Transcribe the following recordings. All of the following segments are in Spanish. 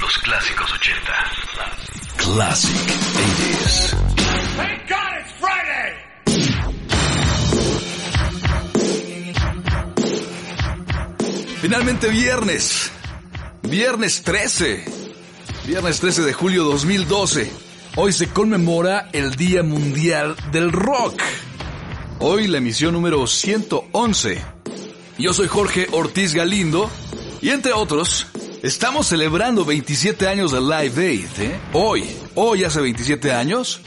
Los clásicos 80. Classic 80s. Thank God it's Friday! Finalmente viernes. Viernes 13. Viernes 13 de julio 2012. Hoy se conmemora el Día Mundial del Rock. Hoy la emisión número 111. Yo soy Jorge Ortiz Galindo y entre otros, estamos celebrando 27 años de Live Aid. ¿eh? Hoy, hoy hace 27 años,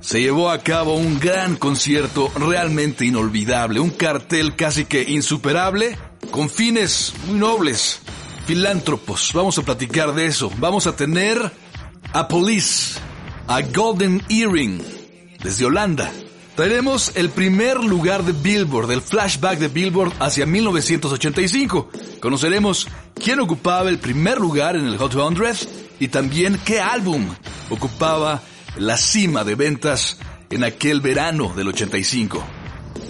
se llevó a cabo un gran concierto realmente inolvidable, un cartel casi que insuperable, con fines muy nobles, filántropos. Vamos a platicar de eso. Vamos a tener a Police, a Golden Earring, desde Holanda. Traeremos el primer lugar de Billboard, el flashback de Billboard hacia 1985. Conoceremos quién ocupaba el primer lugar en el Hot 100 y también qué álbum ocupaba la cima de ventas en aquel verano del 85.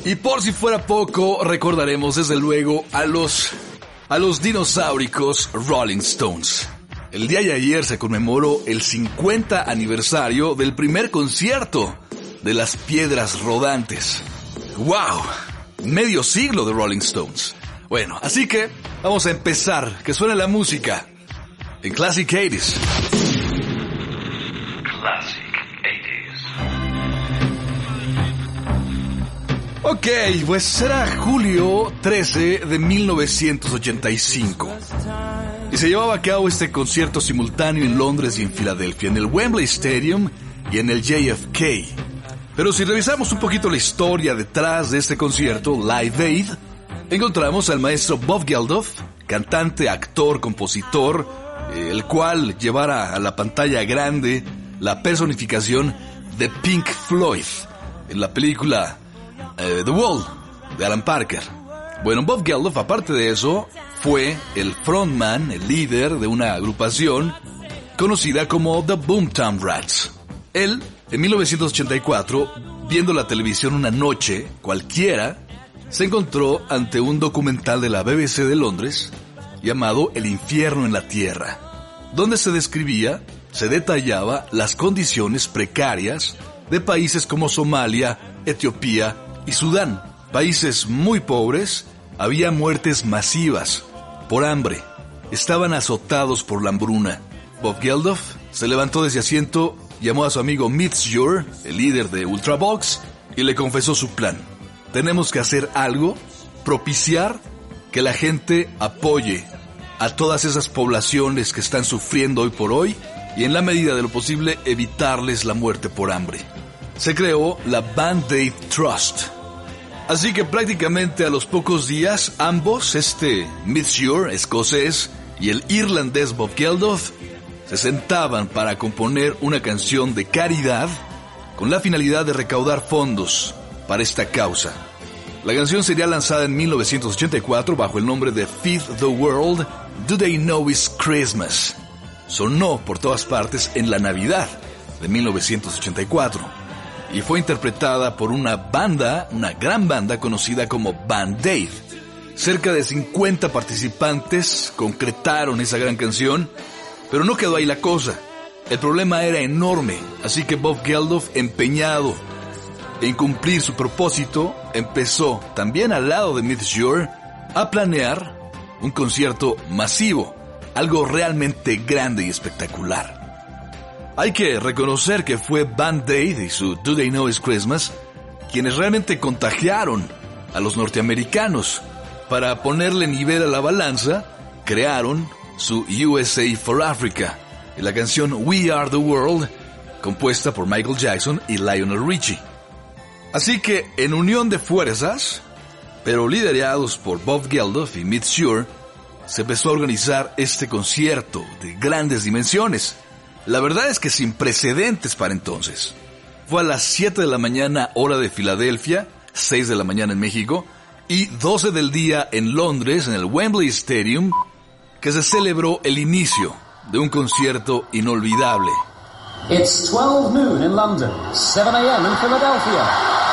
Y por si fuera poco, recordaremos desde luego a los a los dinosauricos Rolling Stones. El día de ayer se conmemoró el 50 aniversario del primer concierto de las piedras rodantes. ¡Wow! Medio siglo de Rolling Stones. Bueno, así que vamos a empezar. Que suene la música en Classic 80s. Classic 80s. Ok, pues será julio 13 de 1985. Y se llevaba a cabo este concierto simultáneo en Londres y en Filadelfia, en el Wembley Stadium y en el JFK. Pero si revisamos un poquito la historia detrás de este concierto, Live Aid, encontramos al maestro Bob Geldof, cantante, actor, compositor, eh, el cual llevara a la pantalla grande la personificación de Pink Floyd en la película eh, The Wall de Alan Parker. Bueno, Bob Geldof, aparte de eso, fue el frontman, el líder de una agrupación conocida como The Boomtown Rats. Él, en 1984, viendo la televisión una noche cualquiera, se encontró ante un documental de la BBC de Londres llamado El infierno en la tierra, donde se describía, se detallaba las condiciones precarias de países como Somalia, Etiopía y Sudán. Países muy pobres, había muertes masivas por hambre, estaban azotados por la hambruna. Bob Geldof se levantó de asiento, llamó a su amigo Mitzjur, el líder de Ultravox, y le confesó su plan. Tenemos que hacer algo, propiciar que la gente apoye a todas esas poblaciones que están sufriendo hoy por hoy y en la medida de lo posible evitarles la muerte por hambre. Se creó la Band-Aid Trust. Así que prácticamente a los pocos días ambos, este Mitzjur escocés y el irlandés Bob Geldof, se sentaban para componer una canción de caridad con la finalidad de recaudar fondos para esta causa. La canción sería lanzada en 1984 bajo el nombre de Feed the World, Do They Know It's Christmas. Sonó por todas partes en la Navidad de 1984 y fue interpretada por una banda, una gran banda conocida como Band Aid. Cerca de 50 participantes concretaron esa gran canción, pero no quedó ahí la cosa. El problema era enorme, así que Bob Geldof, empeñado en cumplir su propósito, empezó, también al lado de Mitzjur, a planear un concierto masivo, algo realmente grande y espectacular. Hay que reconocer que fue Band Aid y su Do They Know It's Christmas quienes realmente contagiaron a los norteamericanos. Para ponerle nivel a la balanza, crearon su USA for Africa y la canción We Are the World, compuesta por Michael Jackson y Lionel Richie. Así que, en unión de fuerzas, pero liderados por Bob Geldof y Mitch Shure, se empezó a organizar este concierto de grandes dimensiones. La verdad es que sin precedentes para entonces. Fue a las 7 de la mañana hora de Filadelfia, 6 de la mañana en México, y 12 del día en Londres, en el Wembley Stadium, que se celebró el inicio de un concierto inolvidable. It's 12 noon in London, 7 a.m. in Philadelphia,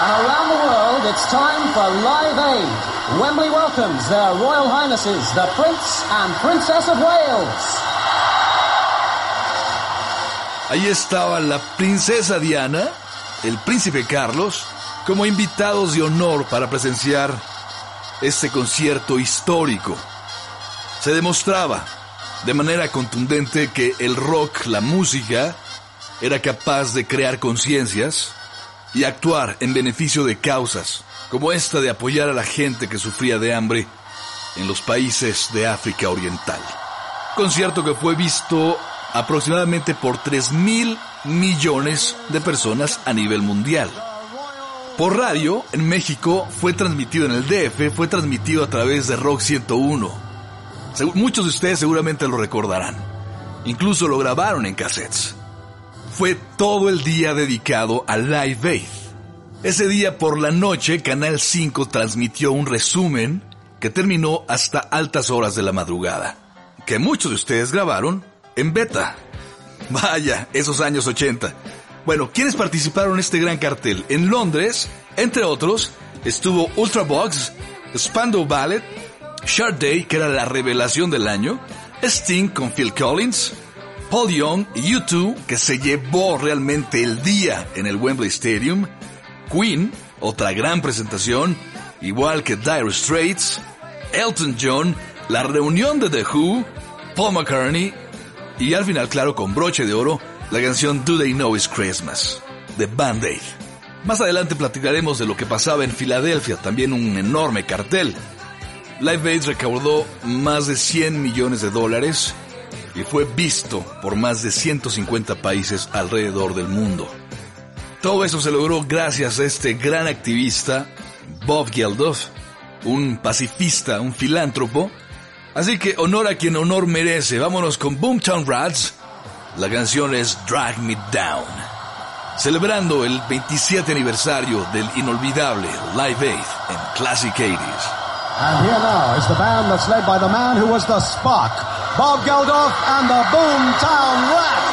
and around the world it's time for Live Aid, Wembley welcomes their Royal Highnesses, the Prince and Princess of Wales. Ahí estaba la princesa Diana, el príncipe Carlos, como invitados de honor para presenciar este concierto histórico. Se demostraba de manera contundente que el rock, la música, era capaz de crear conciencias y actuar en beneficio de causas como esta de apoyar a la gente que sufría de hambre en los países de África Oriental. Concierto que fue visto aproximadamente por 3 mil millones de personas a nivel mundial. Por radio, en México, fue transmitido en el DF, fue transmitido a través de Rock 101. Muchos de ustedes seguramente lo recordarán. Incluso lo grabaron en cassettes. Fue todo el día dedicado a Live Aid. Ese día por la noche, Canal 5 transmitió un resumen que terminó hasta altas horas de la madrugada, que muchos de ustedes grabaron en beta. Vaya, esos años 80. Bueno, ¿quiénes participaron en este gran cartel? En Londres, entre otros, estuvo Ultravox, Spandau Ballet, Shard Day, que era la revelación del año, Sting con Phil Collins, Paul Young y U2, que se llevó realmente el día en el Wembley Stadium, Queen, otra gran presentación, igual que Dire Straits, Elton John, la reunión de The Who, Paul McCartney y al final, claro, con broche de oro, la canción Do They Know It's Christmas, de Band Aid. Más adelante platicaremos de lo que pasaba en Filadelfia, también un enorme cartel. Live Aid recaudó más de 100 millones de dólares y fue visto por más de 150 países alrededor del mundo. Todo eso se logró gracias a este gran activista, Bob Geldof, un pacifista, un filántropo. Así que honor a quien honor merece. Vámonos con Boomtown Rats. La canción es Drag Me Down. Celebrando el 27 aniversario del inolvidable Live Aid en Classic 80s. And here now is the band that's led by the man who was the spark, Bob Geldof and the Boomtown Rats.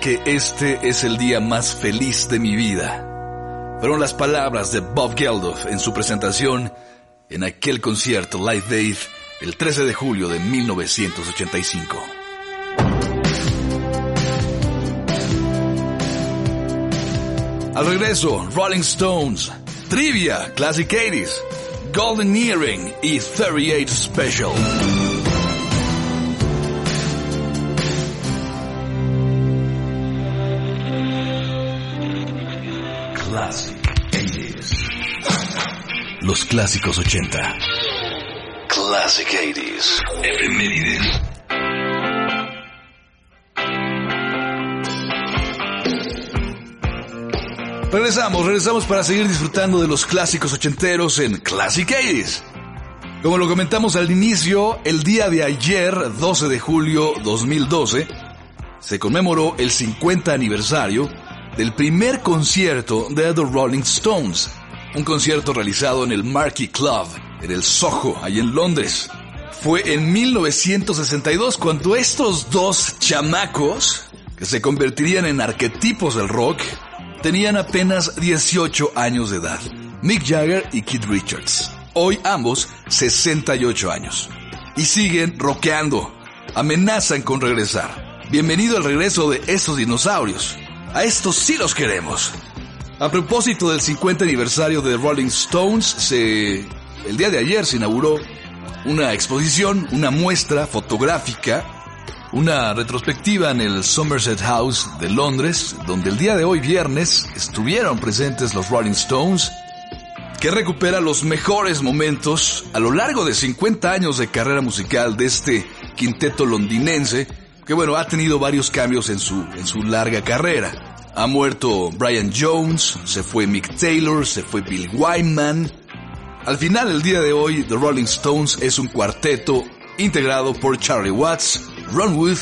Que este es el día más feliz de mi vida. Fueron las palabras de Bob Geldof en su presentación en aquel concierto Live Aid el 13 de julio de 1985. Al regreso, Rolling Stones, Trivia, Classic 80s, Golden Earring y 38 Special. Los clásicos 80. Classic 80s. Efemérides. Regresamos, regresamos para seguir disfrutando de los clásicos ochenteros en Classic 80s. Como lo comentamos al inicio, el día de ayer, 12 de julio 2012, se conmemoró el 50 aniversario del primer concierto de The Rolling Stones, un concierto realizado en el Marquee Club, en el Soho, ahí en Londres. Fue en 1962 cuando estos dos chamacos, que se convertirían en arquetipos del rock, tenían apenas 18 años de edad. Mick Jagger y Keith Richards. Hoy ambos 68 años. Y siguen rockeando. Amenazan con regresar. Bienvenido al regreso de estos dinosaurios. A estos sí los queremos. A propósito del 50 aniversario de Rolling Stones, se... el día de ayer se inauguró una exposición, una muestra fotográfica una retrospectiva en el Somerset House de Londres, donde el día de hoy viernes estuvieron presentes los Rolling Stones, que recupera los mejores momentos a lo largo de 50 años de carrera musical de este quinteto londinense, que bueno, ha tenido varios cambios en su, en su larga carrera. Ha muerto Brian Jones, se fue Mick Taylor, se fue Bill Wyman. Al final, el día de hoy, The Rolling Stones es un cuarteto integrado por Charlie Watts, Ron Wood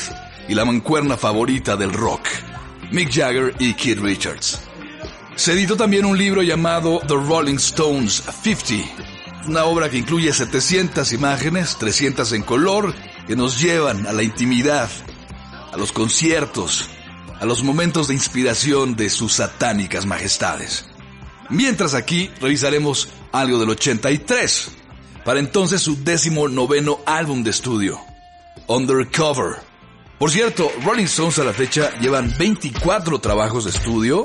y la mancuerna favorita del rock, Mick Jagger y Keith Richards. Se editó también un libro llamado The Rolling Stones 50, una obra que incluye 700 imágenes, 300 en color, que nos llevan a la intimidad, a los conciertos, a los momentos de inspiración de sus satánicas majestades. Mientras aquí revisaremos algo del 83, para entonces su décimo noveno álbum de estudio, Undercover. Por cierto, Rolling Stones a la fecha llevan 24 trabajos de estudio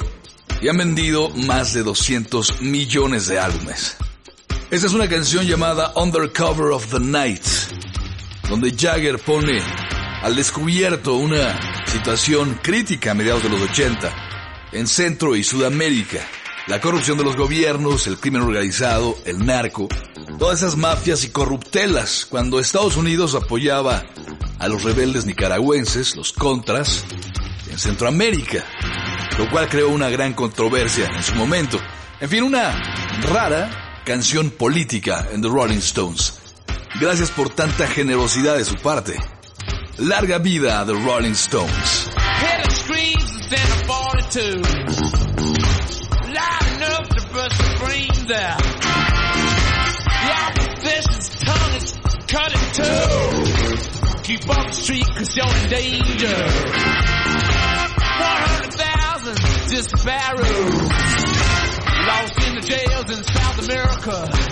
y han vendido más de 200 millones de álbumes. Esta es una canción llamada Undercover of the Night, donde Jagger pone al descubierto una situación crítica a mediados de los 80 en Centro y Sudamérica. La corrupción de los gobiernos, el crimen organizado, el narco, todas esas mafias y corruptelas, cuando Estados Unidos apoyaba a los rebeldes nicaragüenses, los contras, en Centroamérica, lo cual creó una gran controversia en su momento. En fin, una rara canción política en The Rolling Stones. Gracias por tanta generosidad de su parte. Larga vida a The Rolling Stones. Head of screams instead of 42. Loud enough to burst the brains out. The opposition's tongue is cut in two. Keep off the street cause you're in danger. 100,000 disparados. Lost in the jails in South America.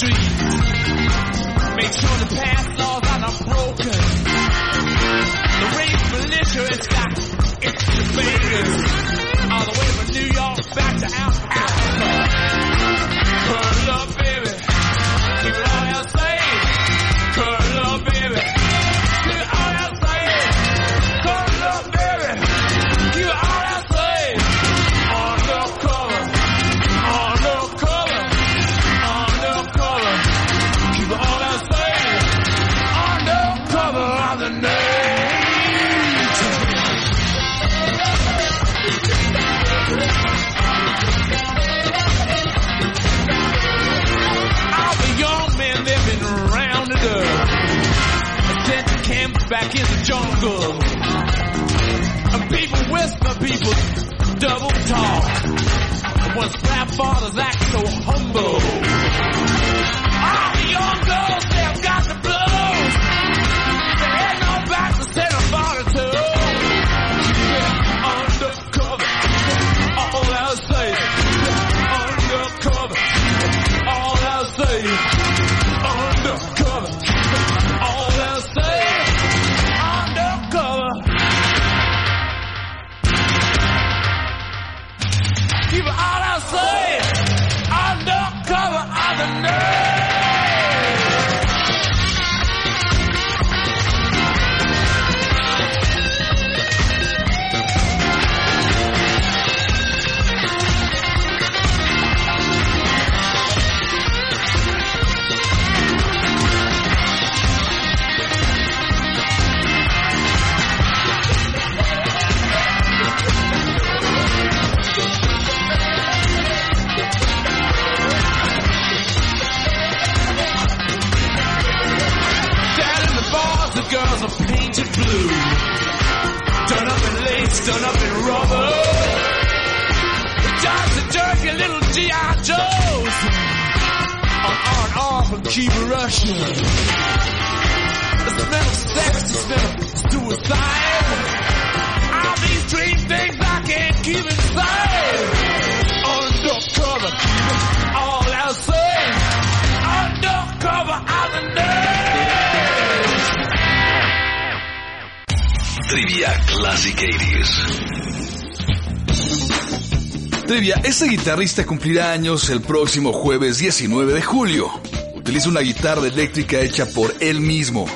street. Make sure the past laws are not broken. The race militia has got its invaders all the way from New York back to Africa. Este guitarrista cumplirá años el próximo jueves 19 de julio. Utiliza una guitarra eléctrica hecha por él mismo.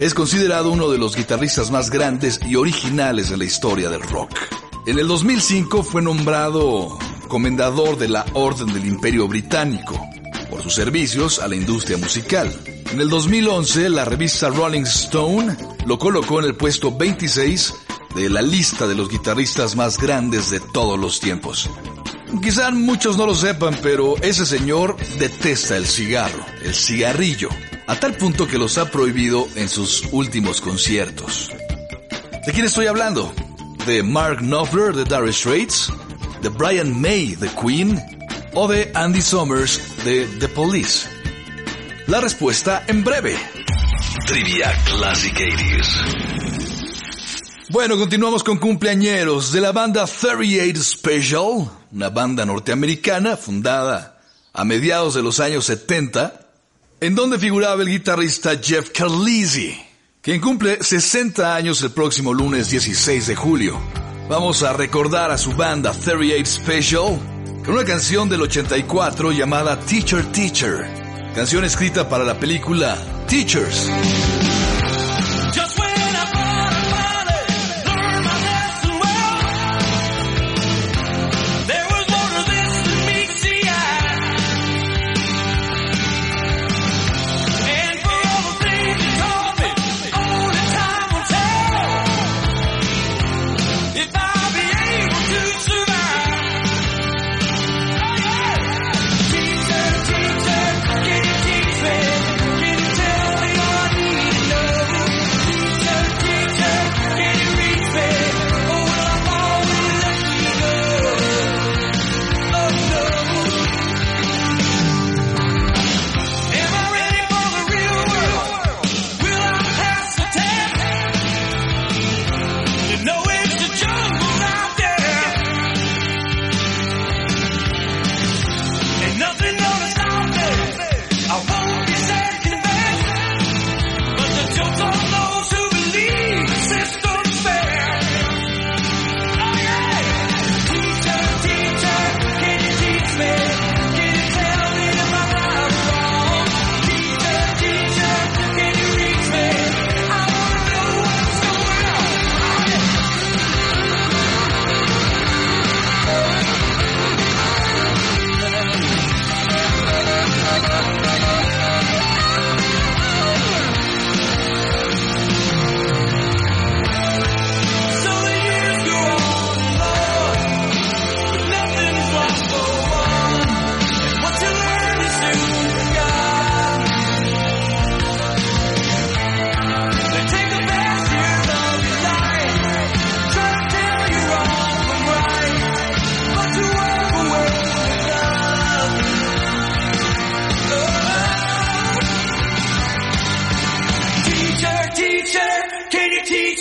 Es considerado uno de los guitarristas más grandes y originales de la historia del rock. En el 2005 fue nombrado comendador de la Orden del Imperio Británico por sus servicios a la industria musical. En el 2011, la revista Rolling Stone lo colocó en el puesto 26 de la lista de los guitarristas más grandes de todos los tiempos. Quizá muchos no lo sepan, pero ese señor detesta el cigarro, el cigarrillo, a tal punto que los ha prohibido en sus últimos conciertos. ¿De quién estoy hablando? ¿De Mark Knopfler de Dire Straits? ¿De Brian May de Queen? ¿O de Andy Summers de The Police? La respuesta en breve. Trivia Classic 80s. Bueno, continuamos con cumpleañeros de la banda 38 Special, una banda norteamericana fundada a mediados de los años 70, en donde figuraba el guitarrista Jeff Carlisi, quien cumple 60 años el próximo lunes 16 de julio. Vamos a recordar a su banda 38 Special con una canción del 84 llamada Teacher Teacher, canción escrita para la película Teachers.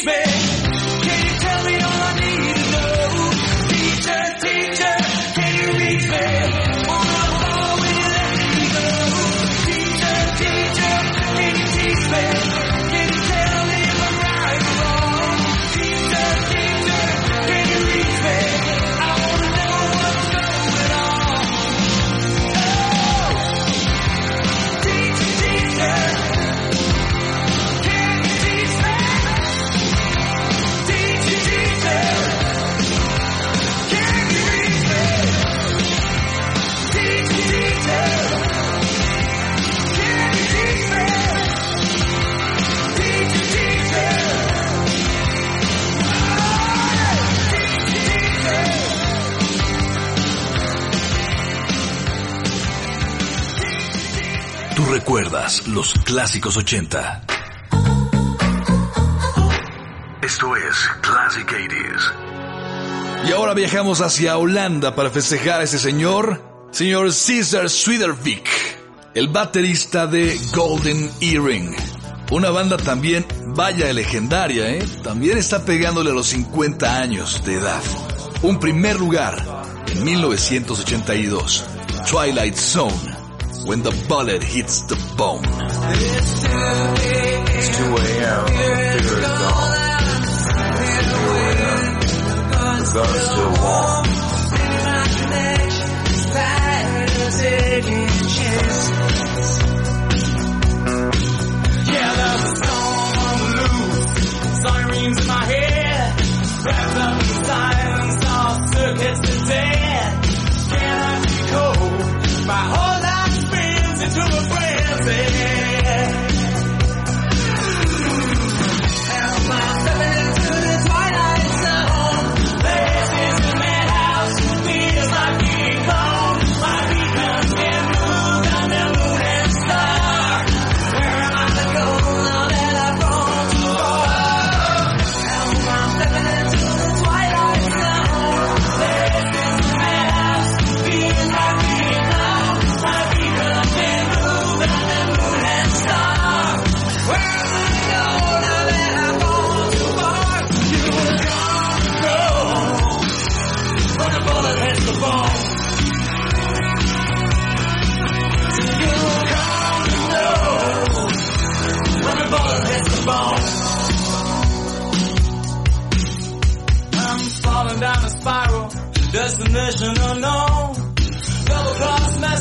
me. Can you tell me you don't recuerdas los clásicos 80. Esto es Classic 80s. Y ahora viajamos hacia Holanda para festejar a ese señor, señor Caesar Swidervik, el baterista de Golden Earring. Una banda también vaya legendaria, ¿eh? También está pegándole a los 50 años de edad. Un primer lugar en 1982. Twilight Zone. When the bullet hits the bone.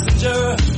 passenger.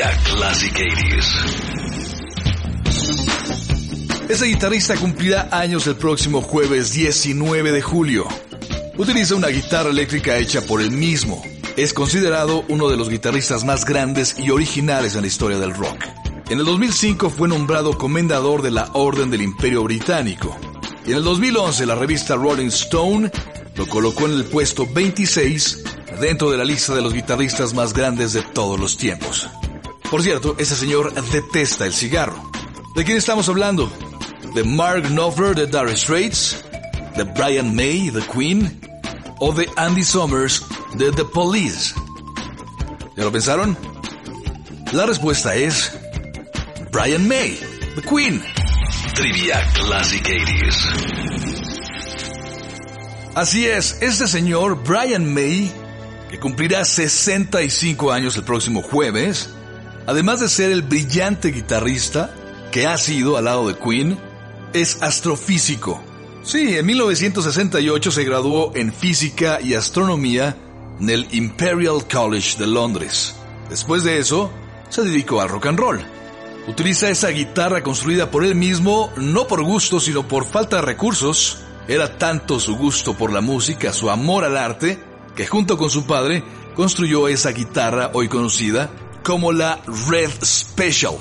Trivia Classic 80s. Ese guitarrista cumplirá años el próximo jueves 19 de julio. Utiliza una guitarra eléctrica hecha por él mismo. Es considerado uno de los guitarristas más grandes y originales en la historia del rock. En el 2005 fue nombrado comendador de la Orden del Imperio Británico. Y en el 2011 la revista Rolling Stone lo colocó en el puesto 26 dentro de la lista de los guitarristas más grandes de todos los tiempos. Por cierto, ese señor detesta el cigarro. ¿De quién estamos hablando? ¿De Mark Knopfler de Dire Straits? ¿De Brian May de Queen? ¿O de Andy Summers de The Police? ¿Ya lo pensaron? La respuesta es Brian May, The Queen. Trivia Classic 80s. Así es, este señor Brian May, que cumplirá 65 años el próximo jueves, además de ser el brillante guitarrista que ha sido al lado de Queen, es astrofísico. Sí, en 1968 se graduó en física y astronomía en el Imperial College de Londres. Después de eso, se dedicó al rock and roll. Utiliza esa guitarra construida por él mismo, no por gusto, sino por falta de recursos. Era tanto su gusto por la música, su amor al arte, que junto con su padre construyó esa guitarra hoy conocida como la Red Special,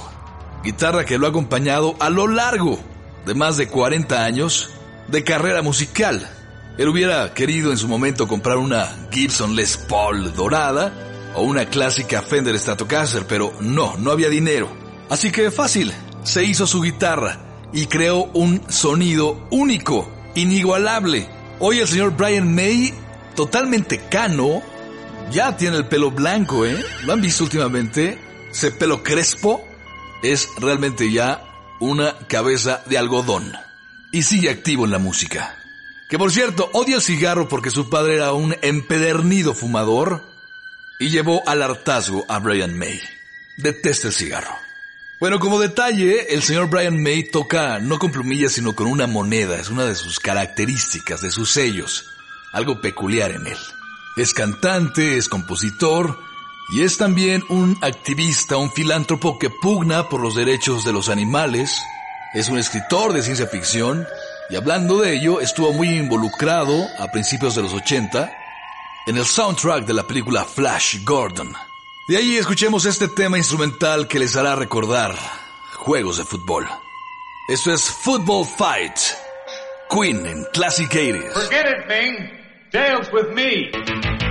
guitarra que lo ha acompañado a lo largo de más de 40 años de carrera musical. Él hubiera querido en su momento comprar una Gibson Les Paul dorada o una clásica Fender Stratocaster, pero no, no había dinero. Así que fácil, se hizo su guitarra y creó un sonido único, inigualable. Hoy el señor Brian May, totalmente cano, ya tiene el pelo blanco, ¿eh? ¿Lo han visto últimamente? Ese pelo crespo es realmente ya una cabeza de algodón. Y sigue activo en la música. Que por cierto, odia el cigarro porque su padre era un empedernido fumador y llevó al hartazgo a Brian May. Detesta el cigarro. Bueno, como detalle, el señor Brian May toca no con plumillas sino con una moneda. Es una de sus características, de sus sellos. Algo peculiar en él. Es cantante, es compositor y es también un activista, un filántropo que pugna por los derechos de los animales. Es un escritor de ciencia ficción y hablando de ello estuvo muy involucrado a principios de los 80 en el soundtrack de la película Flash Gordon. De ahí escuchemos este tema instrumental que les hará recordar juegos de fútbol. Esto es Football Fight, Queen en Classic 80s. Forget. Dale's with me.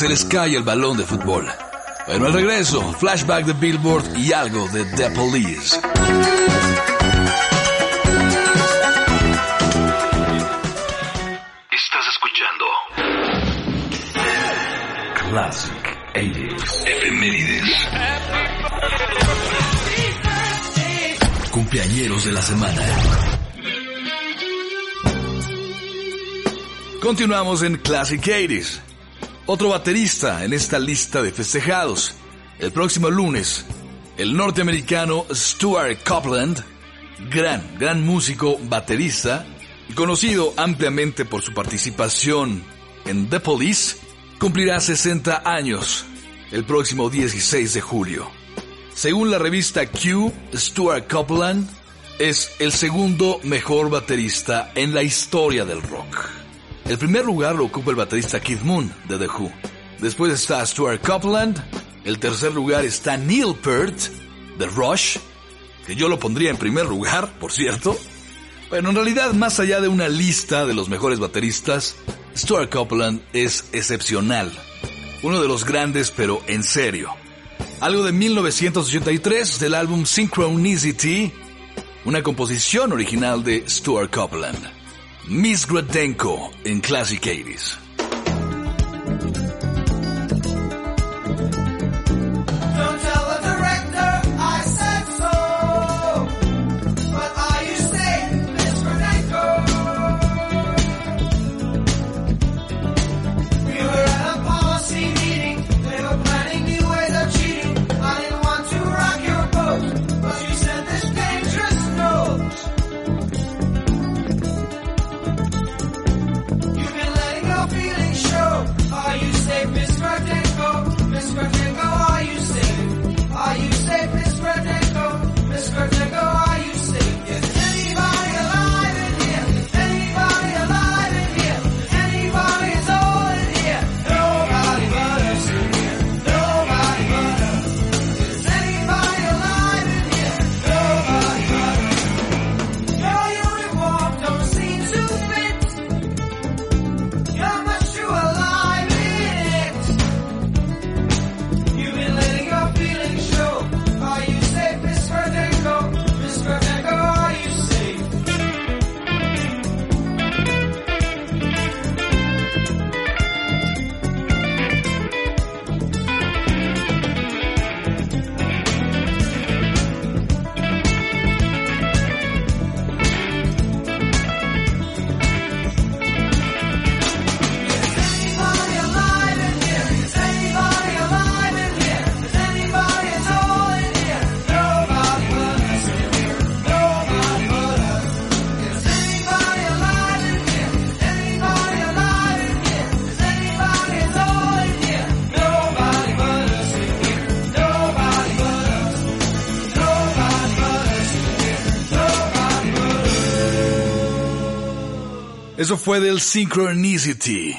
Se les cae el balón de fútbol. Bueno, al regreso, flashback de Billboard y algo de The Police. Estás escuchando Classic 80s Efemérides. Cumpleañeros de la semana. Continuamos en Classic 80s. Otro baterista en esta lista de festejados. El próximo lunes, el norteamericano Stuart Copeland, gran, gran músico, baterista, conocido ampliamente por su participación en The Police, cumplirá 60 años el próximo 16 de julio. Según la revista Q, Stuart Copeland es el segundo mejor baterista en la historia del rock. El primer lugar lo ocupa el baterista Keith Moon de The Who. Después está Stuart Copeland. El tercer lugar está Neil Peart de Rush, que yo lo pondría en primer lugar, por cierto. Bueno, en realidad, más allá de una lista de los mejores bateristas, Stuart Copeland es excepcional. Uno de los grandes, pero en serio. Algo de 1983 del álbum Synchronicity, una composición original de Stuart Copeland. Miss Gradenko en Classic 80s. Eso fue del Synchronicity,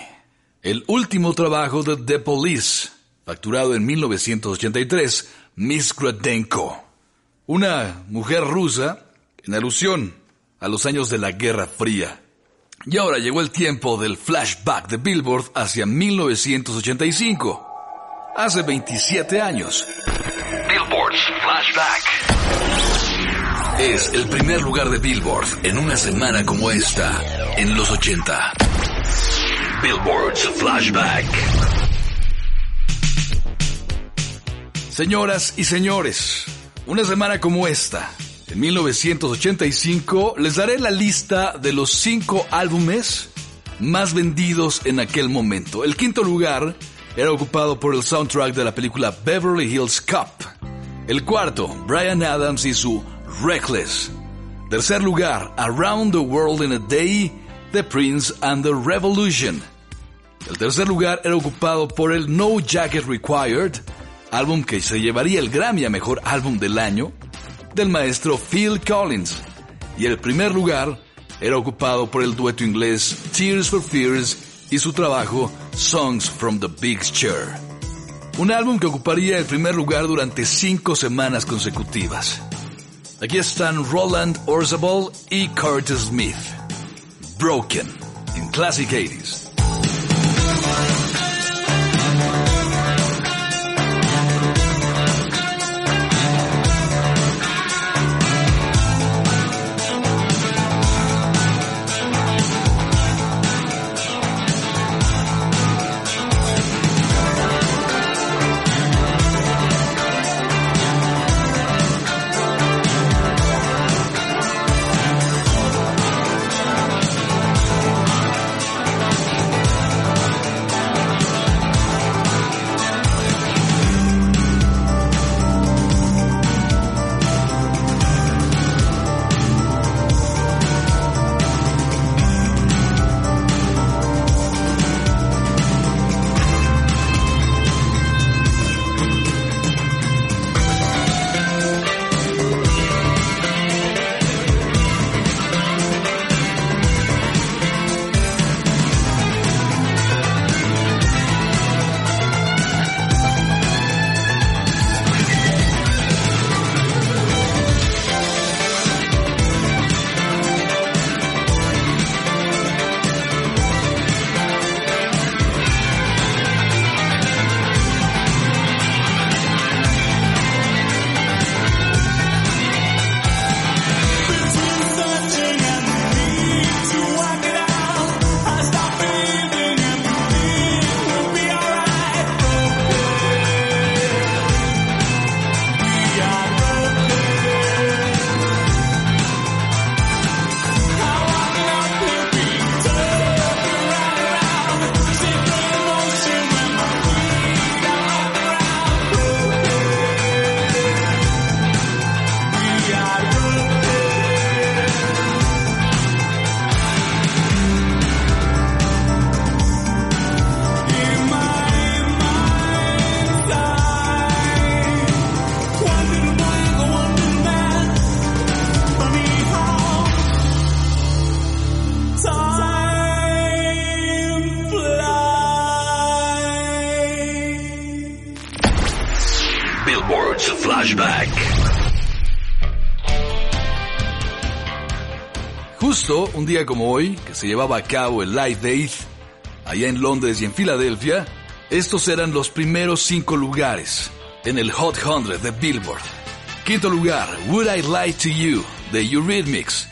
el último trabajo de The Police, facturado en 1983, Miss Gradenko, una mujer rusa en alusión a los años de la Guerra Fría. Y ahora llegó el tiempo del flashback de Billboard hacia 1985, hace 27 años. Billboard's Flashback. Es el primer lugar de Billboard en una semana como esta, en los 80. Billboard's Flashback. Señoras y señores, una semana como esta, en 1985, les daré la lista de los cinco álbumes más vendidos en aquel momento. El quinto lugar era ocupado por el soundtrack de la película Beverly Hills Cop. El cuarto, Brian Adams y su Reckless. Tercer lugar, Around the World in a Day, The Prince and the Revolution. El tercer lugar era ocupado por el No Jacket Required, álbum que se llevaría el Grammy a Mejor Álbum del Año, del maestro Phil Collins. Y el primer lugar era ocupado por el dueto inglés Tears for Fears y su trabajo Songs from the Big Chair. Un álbum que ocuparía el primer lugar durante cinco semanas consecutivas. Están Roland Orzabal y Curtis Smith. Broken, in Classic 80s. Un día como hoy, que se llevaba a cabo el Live Aid, allá en Londres y en Filadelfia, estos eran los primeros cinco lugares en el Hot 100 de Billboard. Quinto lugar, Would I Lie to You, de Eurythmics.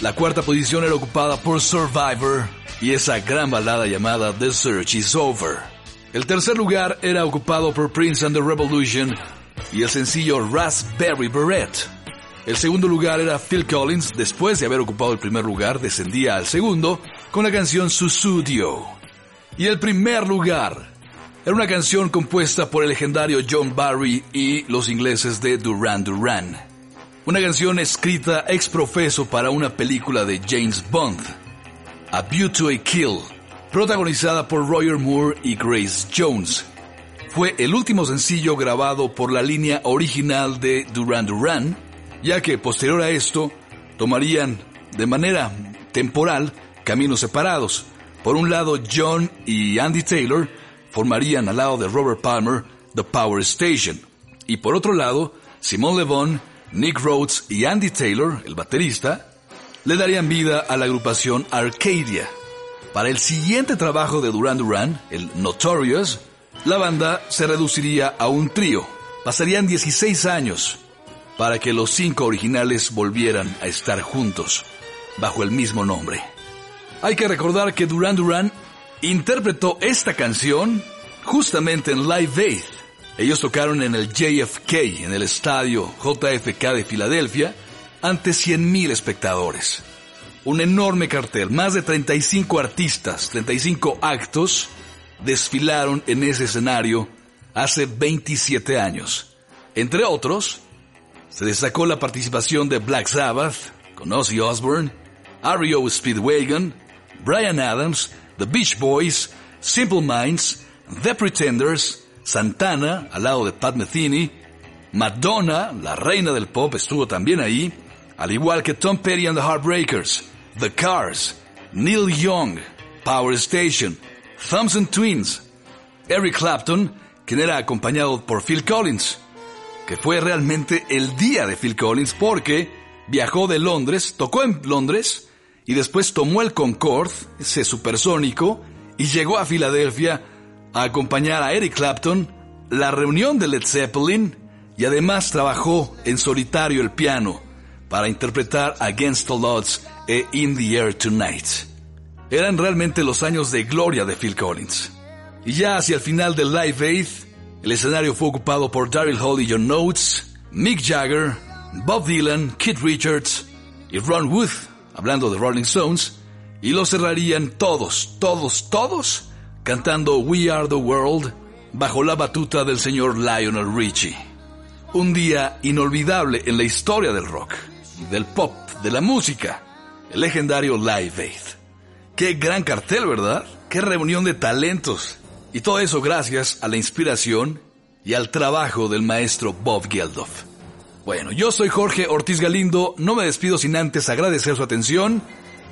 La cuarta posición era ocupada por Survivor y esa gran balada llamada The Search is Over. El tercer lugar era ocupado por Prince and the Revolution y el sencillo Raspberry Beret. El segundo lugar era Phil Collins, después de haber ocupado el primer lugar, descendía al segundo con la canción Susudio. Y el primer lugar era una canción compuesta por el legendario John Barry y los ingleses de Duran Duran. Una canción escrita ex profeso para una película de James Bond, A View to a Kill, protagonizada por Roger Moore y Grace Jones. Fue el último sencillo grabado por la línea original de Duran Duran, ya que posterior a esto tomarían de manera temporal caminos separados. Por un lado, John y Andy Taylor formarían al lado de Robert Palmer The Power Station. Y por otro lado, Simon Le Bon, Nick Rhodes y Andy Taylor, el baterista, le darían vida a la agrupación Arcadia. Para el siguiente trabajo de Duran Duran, el Notorious, la banda se reduciría a un trío. Pasarían 16 años para que los cinco originales volvieran a estar juntos, bajo el mismo nombre. Hay que recordar que Duran Duran interpretó esta canción justamente en Live Aid. Ellos tocaron en el JFK, en el estadio JFK de Filadelfia, ante 100.000 espectadores. Un enorme cartel, más de 35 artistas, 35 actos, desfilaron en ese escenario hace 27 años. Entre otros, se destacó la participación de Black Sabbath, con Ozzy Osbourne, R.E.O. Speedwagon, Brian Adams, The Beach Boys, Simple Minds, The Pretenders, Santana, al lado de Pat Metheny, Madonna, la reina del pop, estuvo también ahí, al igual que Tom Petty and the Heartbreakers, The Cars, Neil Young, Power Station, Thumbs and Twins, Eric Clapton, quien era acompañado por Phil Collins, que fue realmente el día de Phil Collins porque viajó de Londres, tocó en Londres y después tomó el Concorde, ese supersónico, y llegó a Filadelfia a acompañar a Eric Clapton, la reunión de Led Zeppelin y además trabajó en solitario el piano para interpretar Against All Odds e In the Air Tonight. Eran realmente los años de gloria de Phil Collins. Y ya hacia el final del Live Aid, el escenario fue ocupado por Daryl Hall y John Notes, Mick Jagger, Bob Dylan, Keith Richards y Ron Wood, hablando de Rolling Stones, y lo cerrarían todos, todos, todos, cantando We Are the World bajo la batuta del señor Lionel Richie. Un día inolvidable en la historia del rock, del pop, de la música, el legendario Live Aid. Qué gran cartel, ¿verdad? Qué reunión de talentos. Y todo eso gracias a la inspiración y al trabajo del maestro Bob Geldof. Bueno, yo soy Jorge Ortiz Galindo, no me despido sin antes agradecer su atención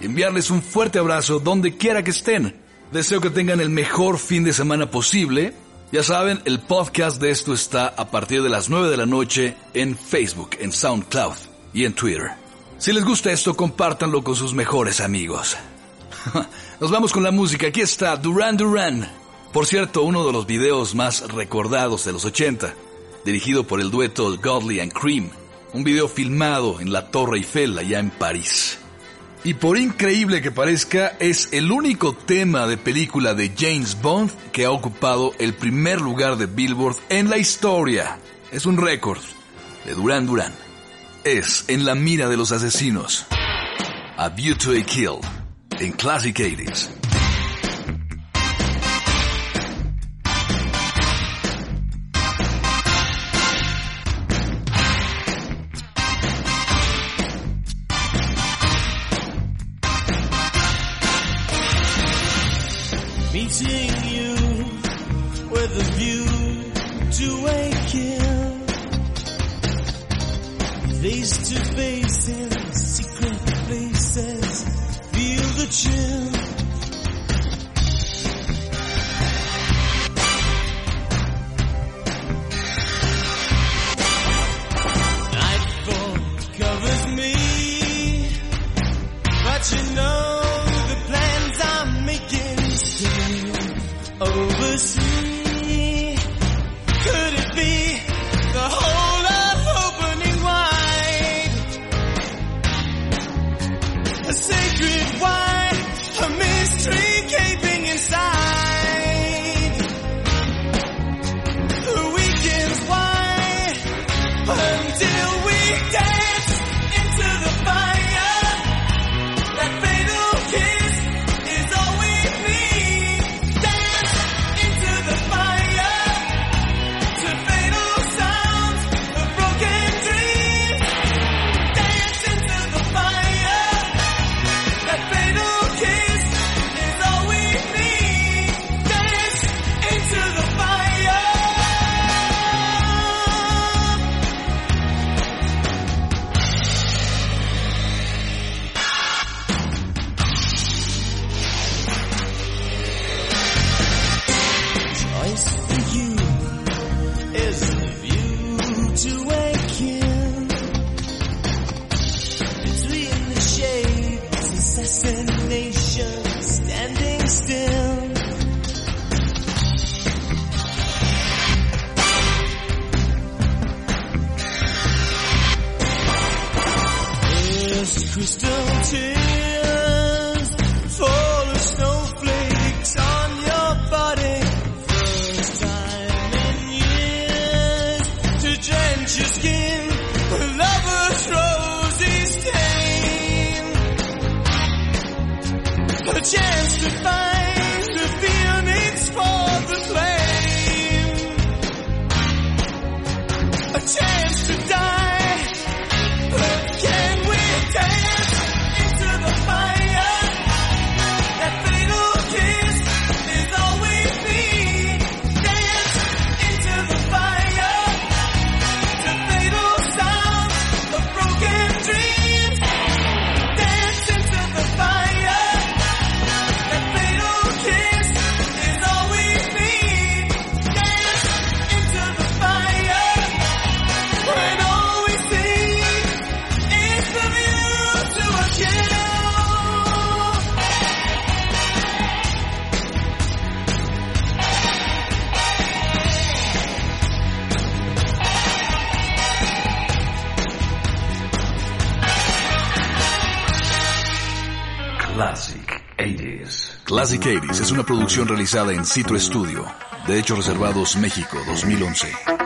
y enviarles un fuerte abrazo donde quiera que estén. Deseo que tengan el mejor fin de semana posible. Ya saben, el podcast de esto está a partir de las 9 de la noche en Facebook, en SoundCloud y en Twitter. Si les gusta esto, compártanlo con sus mejores amigos. Nos vamos con la música. Aquí está Duran Duran. Por cierto, uno de los videos más recordados de los 80, dirigido por el dueto Godly and Cream. Un video filmado en la Torre Eiffel allá en París. Y por increíble que parezca, es el único tema de película de James Bond que ha ocupado el primer lugar de Billboard en la historia. Es un récord de Duran Duran. Es en la mira de los asesinos. A View to a Kill en Classic 80s. find Music es una producción realizada en Citro Studio, de Hechos Reservados México 2011.